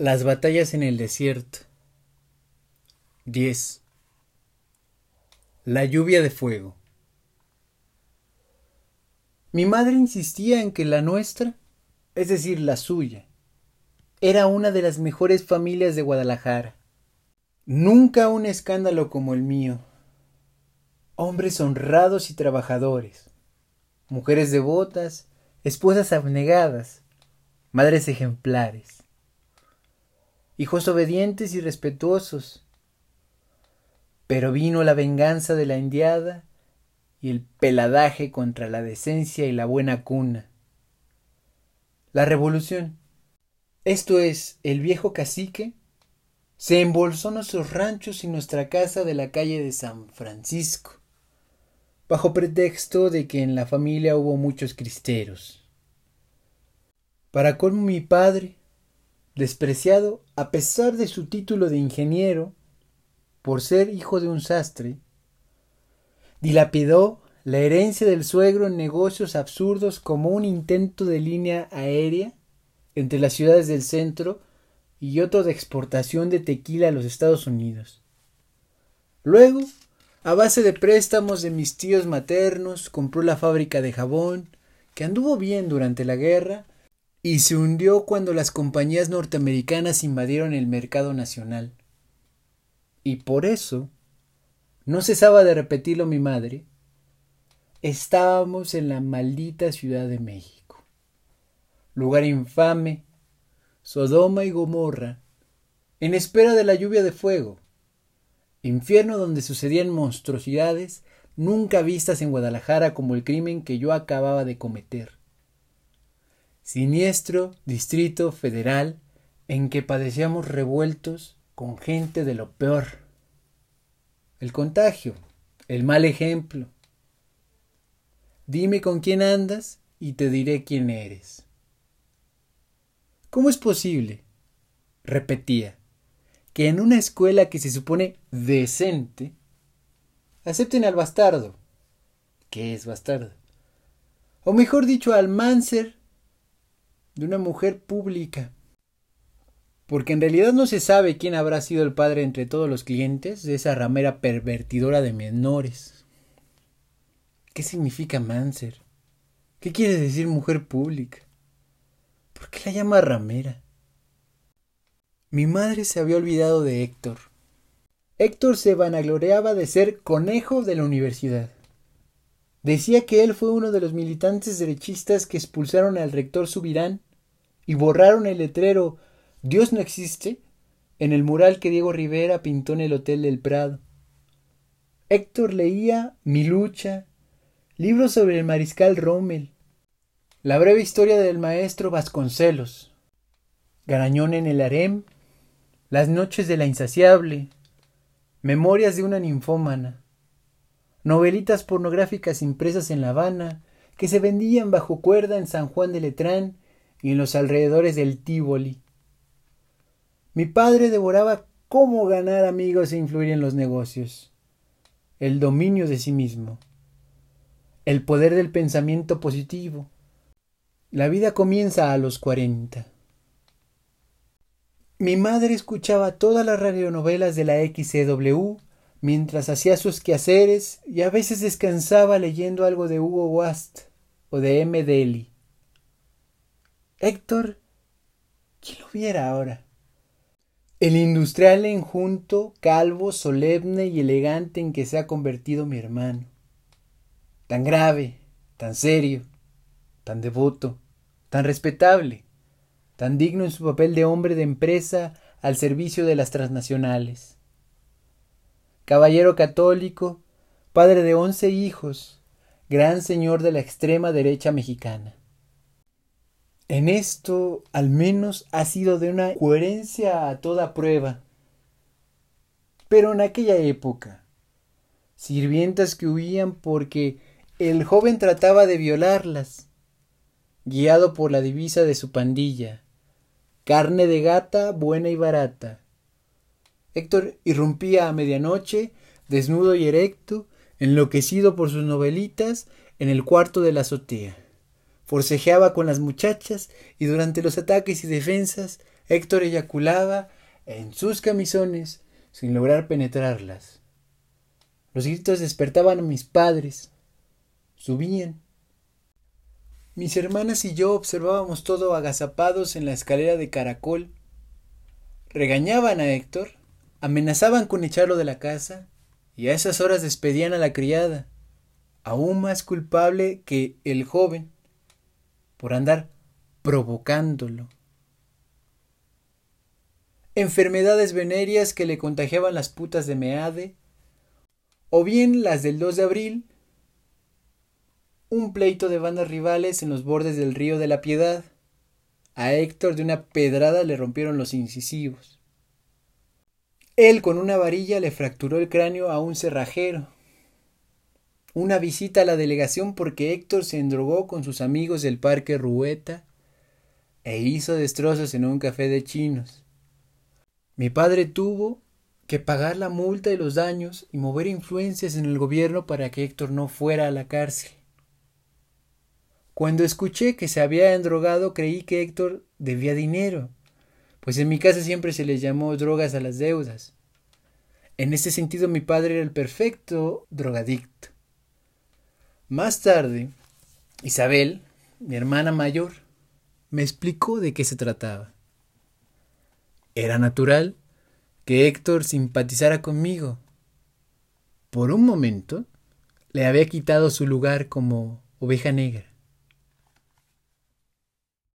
Las batallas en el desierto. 10. La lluvia de fuego. Mi madre insistía en que la nuestra, es decir, la suya, era una de las mejores familias de Guadalajara. Nunca un escándalo como el mío. Hombres honrados y trabajadores, mujeres devotas, esposas abnegadas, madres ejemplares hijos obedientes y respetuosos. Pero vino la venganza de la indiada y el peladaje contra la decencia y la buena cuna. La revolución, esto es, el viejo cacique, se embolsó nuestros ranchos y nuestra casa de la calle de San Francisco, bajo pretexto de que en la familia hubo muchos cristeros. Para colmo mi padre, despreciado a pesar de su título de ingeniero, por ser hijo de un sastre, dilapidó la herencia del suegro en negocios absurdos como un intento de línea aérea entre las ciudades del centro y otro de exportación de tequila a los Estados Unidos. Luego, a base de préstamos de mis tíos maternos, compró la fábrica de jabón, que anduvo bien durante la guerra, y se hundió cuando las compañías norteamericanas invadieron el mercado nacional. Y por eso, no cesaba de repetirlo mi madre, estábamos en la maldita Ciudad de México, lugar infame, Sodoma y Gomorra, en espera de la lluvia de fuego, infierno donde sucedían monstruosidades nunca vistas en Guadalajara como el crimen que yo acababa de cometer siniestro distrito federal en que padecíamos revueltos con gente de lo peor. El contagio, el mal ejemplo. Dime con quién andas y te diré quién eres. ¿Cómo es posible? repetía, que en una escuela que se supone decente acepten al bastardo. ¿Qué es bastardo? O mejor dicho, al máncer de una mujer pública. Porque en realidad no se sabe quién habrá sido el padre entre todos los clientes de esa ramera pervertidora de menores. ¿Qué significa Manser? ¿Qué quiere decir mujer pública? ¿Por qué la llama ramera? Mi madre se había olvidado de Héctor. Héctor se vanagloriaba de ser conejo de la universidad. Decía que él fue uno de los militantes derechistas que expulsaron al rector Subirán y borraron el letrero Dios no existe en el mural que Diego Rivera pintó en el Hotel del Prado. Héctor leía Mi lucha, libros sobre el mariscal Rommel, la breve historia del maestro Vasconcelos, Garañón en el harem, Las noches de la insaciable, Memorias de una ninfómana, novelitas pornográficas impresas en La Habana, que se vendían bajo cuerda en San Juan de Letrán y en los alrededores del Tívoli. Mi padre devoraba cómo ganar amigos e influir en los negocios, el dominio de sí mismo, el poder del pensamiento positivo. La vida comienza a los cuarenta. Mi madre escuchaba todas las radionovelas de la XCW mientras hacía sus quehaceres y a veces descansaba leyendo algo de Hugo Wast o de M. Daly. Héctor, ¿quién lo viera ahora? El industrial enjunto, calvo, solemne y elegante en que se ha convertido mi hermano. Tan grave, tan serio, tan devoto, tan respetable, tan digno en su papel de hombre de empresa al servicio de las transnacionales caballero católico, padre de once hijos, gran señor de la extrema derecha mexicana. En esto, al menos, ha sido de una coherencia a toda prueba. Pero en aquella época, sirvientas que huían porque el joven trataba de violarlas, guiado por la divisa de su pandilla, carne de gata buena y barata, Héctor irrumpía a medianoche, desnudo y erecto, enloquecido por sus novelitas, en el cuarto de la azotea. Forcejeaba con las muchachas y durante los ataques y defensas Héctor eyaculaba en sus camisones sin lograr penetrarlas. Los gritos despertaban a mis padres. Subían. Mis hermanas y yo observábamos todo agazapados en la escalera de caracol. Regañaban a Héctor, amenazaban con echarlo de la casa y a esas horas despedían a la criada, aún más culpable que el joven, por andar provocándolo. Enfermedades venéreas que le contagiaban las putas de Meade, o bien las del 2 de abril, un pleito de bandas rivales en los bordes del río de la Piedad. A Héctor de una pedrada le rompieron los incisivos. Él con una varilla le fracturó el cráneo a un cerrajero. Una visita a la delegación porque Héctor se endrogó con sus amigos del parque Rueta e hizo destrozos en un café de chinos. Mi padre tuvo que pagar la multa y los daños y mover influencias en el gobierno para que Héctor no fuera a la cárcel. Cuando escuché que se había endrogado creí que Héctor debía dinero, pues en mi casa siempre se le llamó drogas a las deudas. En este sentido mi padre era el perfecto drogadicto. Más tarde, Isabel, mi hermana mayor, me explicó de qué se trataba. Era natural que Héctor simpatizara conmigo. Por un momento le había quitado su lugar como oveja negra.